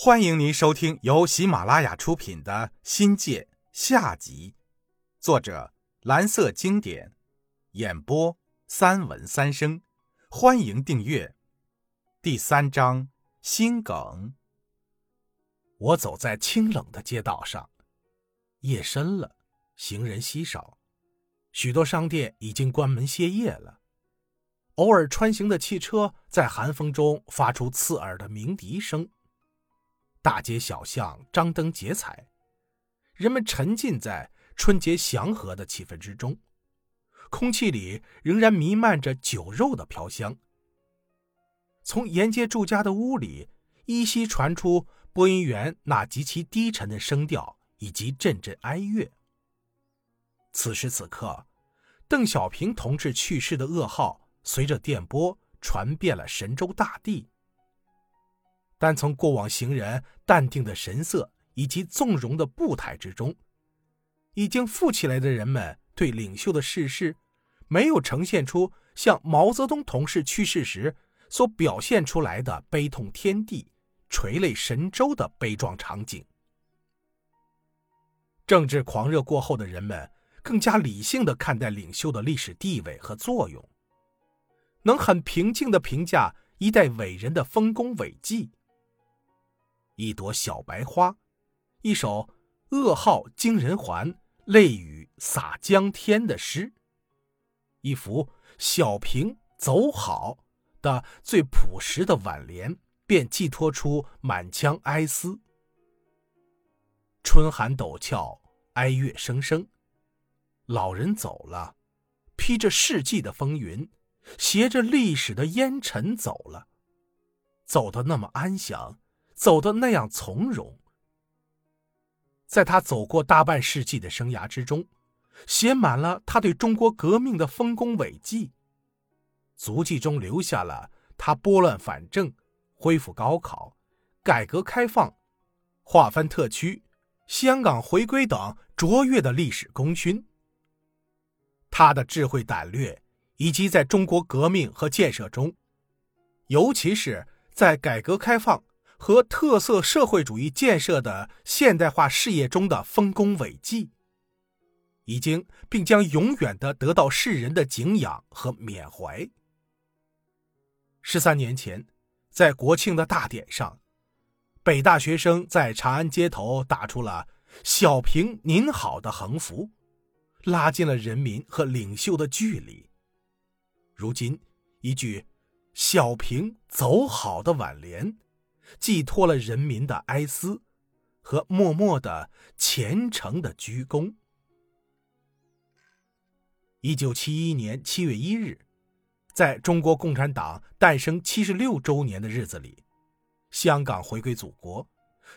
欢迎您收听由喜马拉雅出品的《新界》下集，作者蓝色经典，演播三文三生。欢迎订阅。第三章心梗。我走在清冷的街道上，夜深了，行人稀少，许多商店已经关门歇业了。偶尔穿行的汽车在寒风中发出刺耳的鸣笛声。大街小巷张灯结彩，人们沉浸在春节祥和的气氛之中，空气里仍然弥漫着酒肉的飘香。从沿街住家的屋里依稀传出播音员那极其低沉的声调以及阵阵哀乐。此时此刻，邓小平同志去世的噩耗随着电波传遍了神州大地。但从过往行人淡定的神色以及纵容的步态之中，已经富起来的人们对领袖的逝世，没有呈现出像毛泽东同志去世时所表现出来的悲痛天地、垂泪神州的悲壮场景。政治狂热过后的人们，更加理性的看待领袖的历史地位和作用，能很平静的评价一代伟人的丰功伟绩。一朵小白花，一首“噩耗惊人寰，泪雨洒江天”的诗，一幅“小平走好”的最朴实的挽联，便寄托出满腔哀思。春寒陡峭，哀乐声声，老人走了，披着世纪的风云，携着历史的烟尘走了，走得那么安详。走的那样从容，在他走过大半世纪的生涯之中，写满了他对中国革命的丰功伟绩。足迹中留下了他拨乱反正、恢复高考、改革开放、划分特区、香港回归等卓越的历史功勋。他的智慧胆略，以及在中国革命和建设中，尤其是在改革开放。和特色社会主义建设的现代化事业中的丰功伟绩，已经并将永远的得到世人的敬仰和缅怀。十三年前，在国庆的大典上，北大学生在长安街头打出了“小平您好”的横幅，拉近了人民和领袖的距离。如今，一句“小平走好”的挽联。寄托了人民的哀思和默默的虔诚的鞠躬。一九七一年七月一日，在中国共产党诞生七十六周年的日子里，香港回归祖国，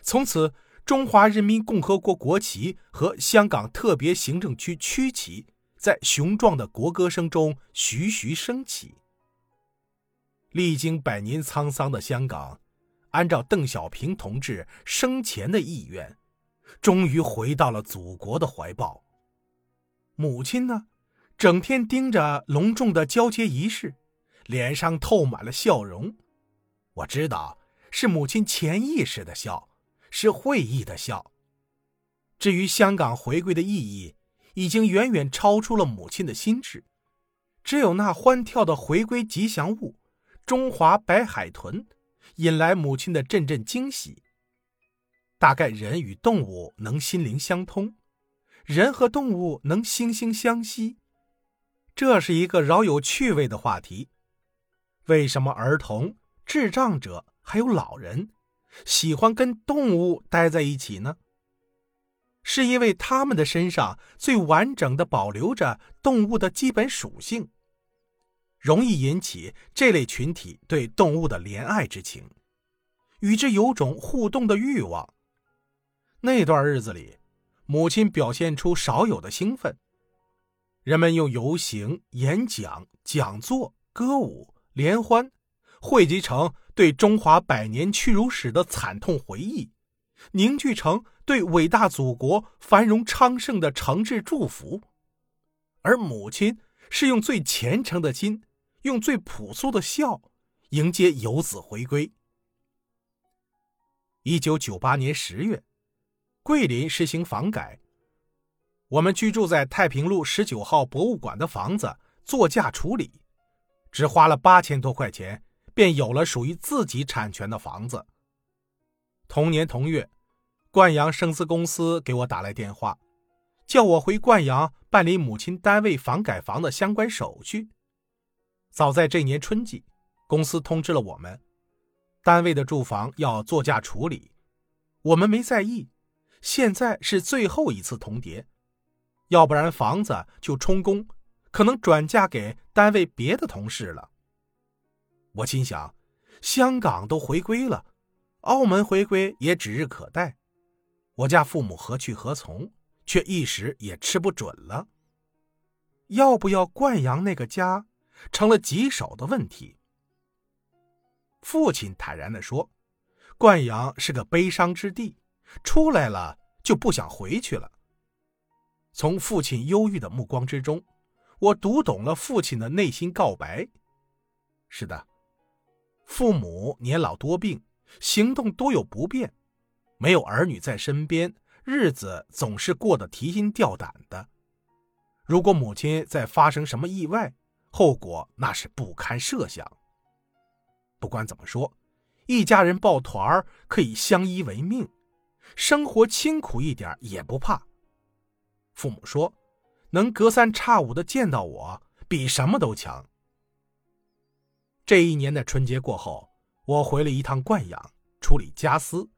从此中华人民共和国国旗和香港特别行政区区旗在雄壮的国歌声中徐徐升起。历经百年沧桑的香港。按照邓小平同志生前的意愿，终于回到了祖国的怀抱。母亲呢，整天盯着隆重的交接仪式，脸上透满了笑容。我知道是母亲潜意识的笑，是会意的笑。至于香港回归的意义，已经远远超出了母亲的心智。只有那欢跳的回归吉祥物——中华白海豚。引来母亲的阵阵惊喜。大概人与动物能心灵相通，人和动物能惺惺相惜，这是一个饶有趣味的话题。为什么儿童、智障者还有老人喜欢跟动物待在一起呢？是因为他们的身上最完整的保留着动物的基本属性。容易引起这类群体对动物的怜爱之情，与之有种互动的欲望。那段日子里，母亲表现出少有的兴奋。人们用游行、演讲、讲座、歌舞、联欢，汇集成对中华百年屈辱史的惨痛回忆，凝聚成对伟大祖国繁荣昌盛的诚挚祝福。而母亲是用最虔诚的心。用最朴素的笑迎接游子回归。一九九八年十月，桂林实行房改，我们居住在太平路十九号博物馆的房子作价处理，只花了八千多块钱，便有了属于自己产权的房子。同年同月，冠阳生资公司给我打来电话，叫我回冠阳办理母亲单位房改房的相关手续。早在这年春季，公司通知了我们。单位的住房要作价处理，我们没在意。现在是最后一次通牒，要不然房子就充公，可能转嫁给单位别的同事了。我心想，香港都回归了，澳门回归也指日可待。我家父母何去何从，却一时也吃不准了。要不要灌阳那个家，成了棘手的问题。父亲坦然地说：“灌阳是个悲伤之地，出来了就不想回去了。”从父亲忧郁的目光之中，我读懂了父亲的内心告白。是的，父母年老多病，行动多有不便，没有儿女在身边，日子总是过得提心吊胆的。如果母亲再发生什么意外，后果那是不堪设想。不管怎么说，一家人抱团儿可以相依为命，生活清苦一点也不怕。父母说，能隔三差五的见到我，比什么都强。这一年的春节过后，我回了一趟灌阳，处理家私，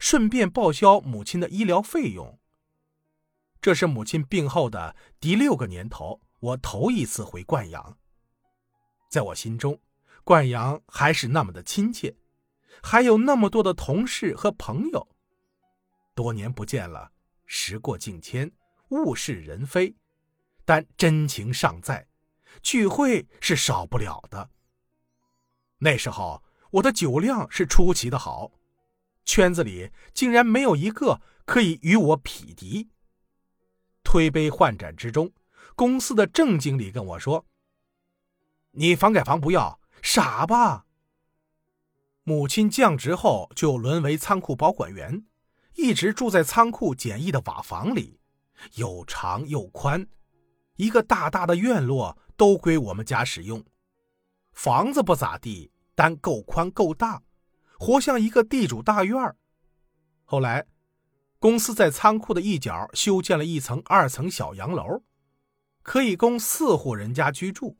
顺便报销母亲的医疗费用。这是母亲病后的第六个年头，我头一次回灌阳，在我心中。灌阳还是那么的亲切，还有那么多的同事和朋友。多年不见了，时过境迁，物是人非，但真情尚在，聚会是少不了的。那时候我的酒量是出奇的好，圈子里竟然没有一个可以与我匹敌。推杯换盏之中，公司的郑经理跟我说：“你房改房不要。”傻吧！母亲降职后就沦为仓库保管员，一直住在仓库简易的瓦房里，又长又宽，一个大大的院落都归我们家使用。房子不咋地，但够宽够大，活像一个地主大院后来，公司在仓库的一角修建了一层二层小洋楼，可以供四户人家居住。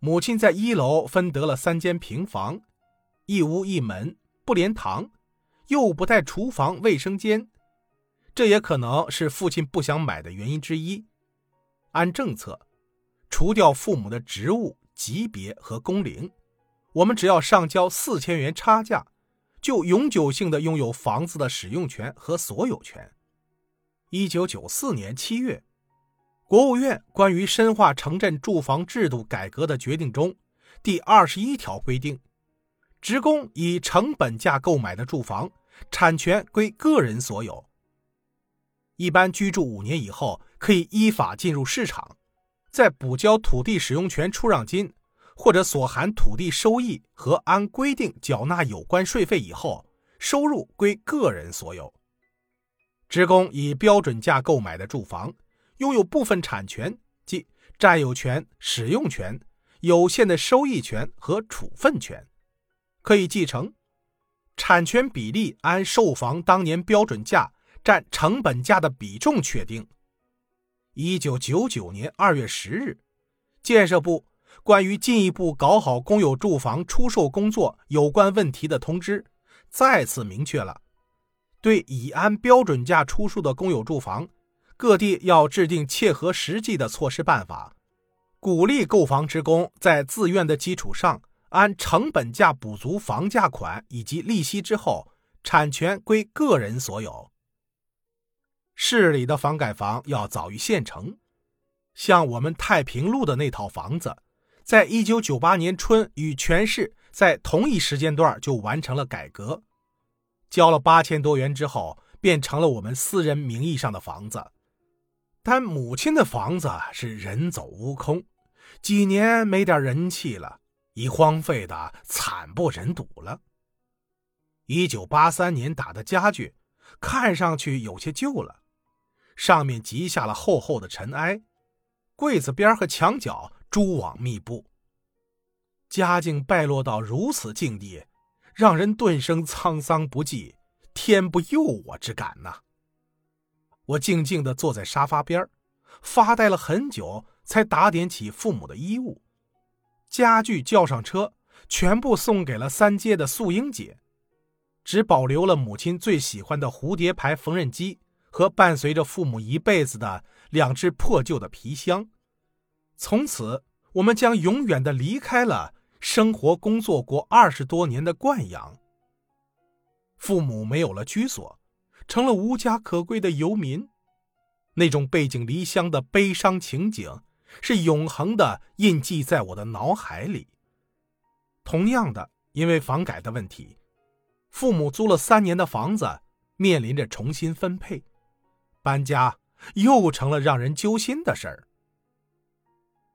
母亲在一楼分得了三间平房，一屋一门，不连堂，又不带厨房、卫生间，这也可能是父亲不想买的原因之一。按政策，除掉父母的职务级别和工龄，我们只要上交四千元差价，就永久性的拥有房子的使用权和所有权。一九九四年七月。国务院关于深化城镇住房制度改革的决定中，第二十一条规定，职工以成本价购买的住房，产权归个人所有。一般居住五年以后，可以依法进入市场，在补交土地使用权出让金或者所含土地收益和按规定缴纳有关税费以后，收入归个人所有。职工以标准价购买的住房。拥有部分产权，即占有权、使用权、有限的收益权和处分权，可以继承。产权比例按售房当年标准价占成本价的比重确定。一九九九年二月十日，建设部关于进一步搞好公有住房出售工作有关问题的通知，再次明确了对已按标准价出售的公有住房。各地要制定切合实际的措施办法，鼓励购房职工在自愿的基础上，按成本价补足房价款以及利息之后，产权归个人所有。市里的房改房要早于县城，像我们太平路的那套房子，在一九九八年春与全市在同一时间段就完成了改革，交了八千多元之后，变成了我们私人名义上的房子。但母亲的房子是人走屋空，几年没点人气了，已荒废的惨不忍睹了。一九八三年打的家具，看上去有些旧了，上面积下了厚厚的尘埃，柜子边和墙角蛛网密布。家境败落到如此境地，让人顿生沧桑不济、天不佑我之感呐。我静静地坐在沙发边发呆了很久，才打点起父母的衣物，家具叫上车，全部送给了三街的素英姐，只保留了母亲最喜欢的蝴蝶牌缝纫机和伴随着父母一辈子的两只破旧的皮箱。从此，我们将永远的离开了。生活工作过二十多年的惯养，父母没有了居所，成了无家可归的游民。那种背井离乡的悲伤情景，是永恒的印记在我的脑海里。同样的，因为房改的问题，父母租了三年的房子，面临着重新分配，搬家又成了让人揪心的事儿。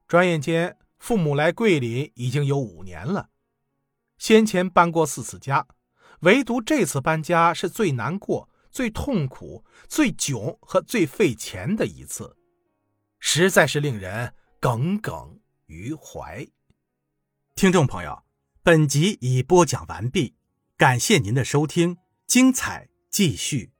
转眼间。父母来桂林已经有五年了，先前搬过四次家，唯独这次搬家是最难过、最痛苦、最囧和最费钱的一次，实在是令人耿耿于怀。听众朋友，本集已播讲完毕，感谢您的收听，精彩继续。